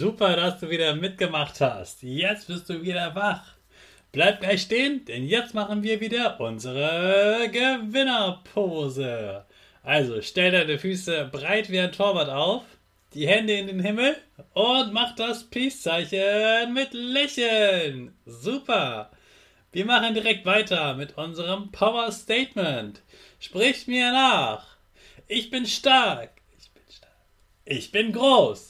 Super, dass du wieder mitgemacht hast. Jetzt bist du wieder wach. Bleib gleich stehen, denn jetzt machen wir wieder unsere Gewinnerpose. Also stell deine Füße breit wie ein Torwart auf, die Hände in den Himmel und mach das Peace-Zeichen mit Lächeln. Super. Wir machen direkt weiter mit unserem Power Statement. Sprich mir nach. Ich bin stark. Ich bin stark. Ich bin groß.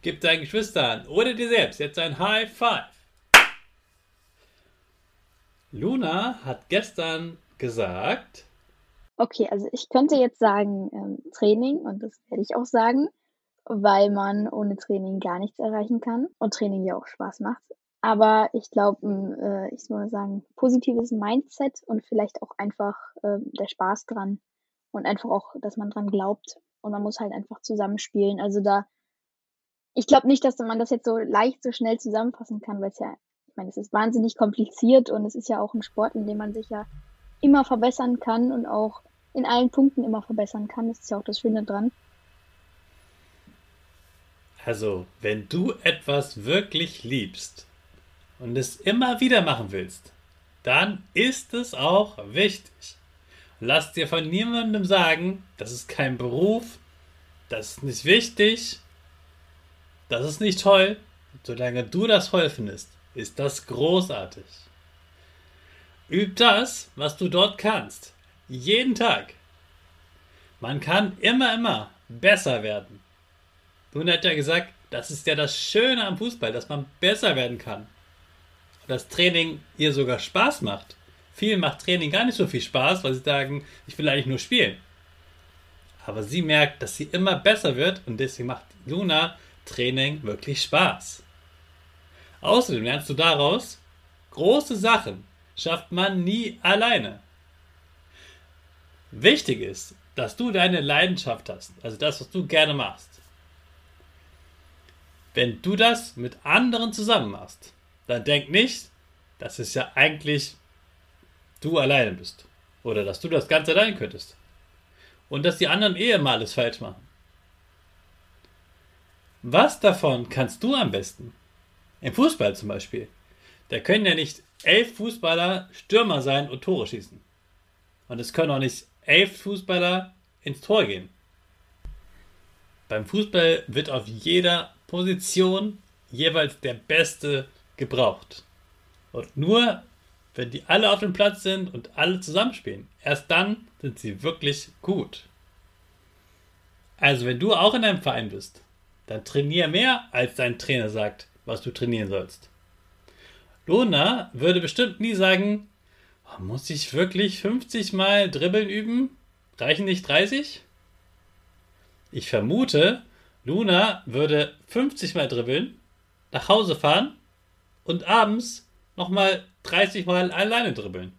Gib deinen Geschwistern oder dir selbst jetzt ein High Five. Luna hat gestern gesagt. Okay, also ich könnte jetzt sagen ähm, Training und das werde ich auch sagen, weil man ohne Training gar nichts erreichen kann und Training ja auch Spaß macht. Aber ich glaube, äh, ich soll sagen, positives Mindset und vielleicht auch einfach äh, der Spaß dran und einfach auch, dass man dran glaubt und man muss halt einfach zusammenspielen. Also da ich glaube nicht, dass man das jetzt so leicht so schnell zusammenfassen kann, weil es ja, ich meine, es ist wahnsinnig kompliziert und es ist ja auch ein Sport, in dem man sich ja immer verbessern kann und auch in allen Punkten immer verbessern kann. Das ist ja auch das Schöne dran. Also, wenn du etwas wirklich liebst und es immer wieder machen willst, dann ist es auch wichtig. Lass dir von niemandem sagen, das ist kein Beruf, das ist nicht wichtig, das ist nicht toll. Solange du das toll findest, ist das großartig. Üb das, was du dort kannst. Jeden Tag. Man kann immer, immer besser werden. Nun hat ja gesagt, das ist ja das Schöne am Fußball, dass man besser werden kann. Das Training ihr sogar Spaß macht. Vielen macht Training gar nicht so viel Spaß, weil sie sagen, ich will eigentlich nur spielen. Aber sie merkt, dass sie immer besser wird und deswegen macht Luna Training wirklich Spaß. Außerdem lernst du daraus, große Sachen schafft man nie alleine. Wichtig ist, dass du deine Leidenschaft hast, also das, was du gerne machst. Wenn du das mit anderen zusammen machst, dann denk nicht, dass es ja eigentlich du alleine bist. Oder dass du das ganz allein könntest. Und dass die anderen eh immer alles falsch machen. Was davon kannst du am besten? Im Fußball zum Beispiel. Da können ja nicht elf Fußballer Stürmer sein und Tore schießen. Und es können auch nicht elf Fußballer ins Tor gehen. Beim Fußball wird auf jeder Position jeweils der Beste gebraucht. Und nur wenn die alle auf dem Platz sind und alle zusammenspielen, erst dann sind sie wirklich gut. Also wenn du auch in einem Verein bist dann trainier mehr, als dein Trainer sagt, was du trainieren sollst. Lona würde bestimmt nie sagen, oh, muss ich wirklich 50 Mal Dribbeln üben? Reichen nicht 30? Ich vermute, Luna würde 50 Mal dribbeln nach Hause fahren und abends nochmal 30 Mal alleine dribbeln.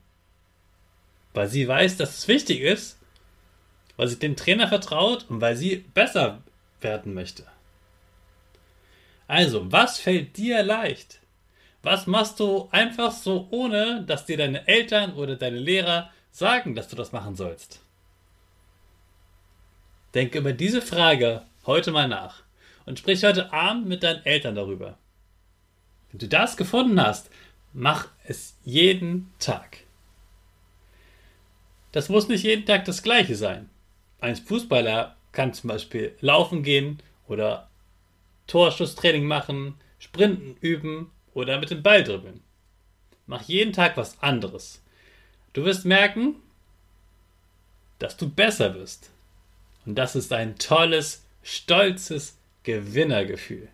Weil sie weiß, dass es wichtig ist, weil sie dem Trainer vertraut und weil sie besser werden möchte. Also, was fällt dir leicht? Was machst du einfach so, ohne dass dir deine Eltern oder deine Lehrer sagen, dass du das machen sollst? Denke über diese Frage heute mal nach und sprich heute Abend mit deinen Eltern darüber. Wenn du das gefunden hast, mach es jeden Tag. Das muss nicht jeden Tag das gleiche sein. Ein Fußballer kann zum Beispiel laufen gehen oder Torschusstraining machen, Sprinten üben oder mit dem Ball dribbeln. Mach jeden Tag was anderes. Du wirst merken, dass du besser wirst. Und das ist ein tolles, stolzes Gewinnergefühl.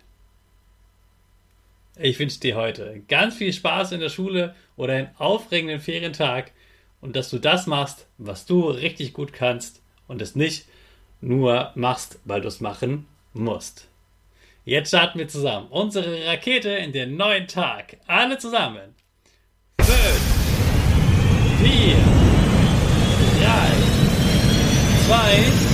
Ich wünsche dir heute ganz viel Spaß in der Schule oder einen aufregenden Ferientag und dass du das machst, was du richtig gut kannst und es nicht nur machst, weil du es machen musst. Jetzt starten wir zusammen unsere Rakete in den neuen Tag. Alle zusammen. 5, 4, 3, 2,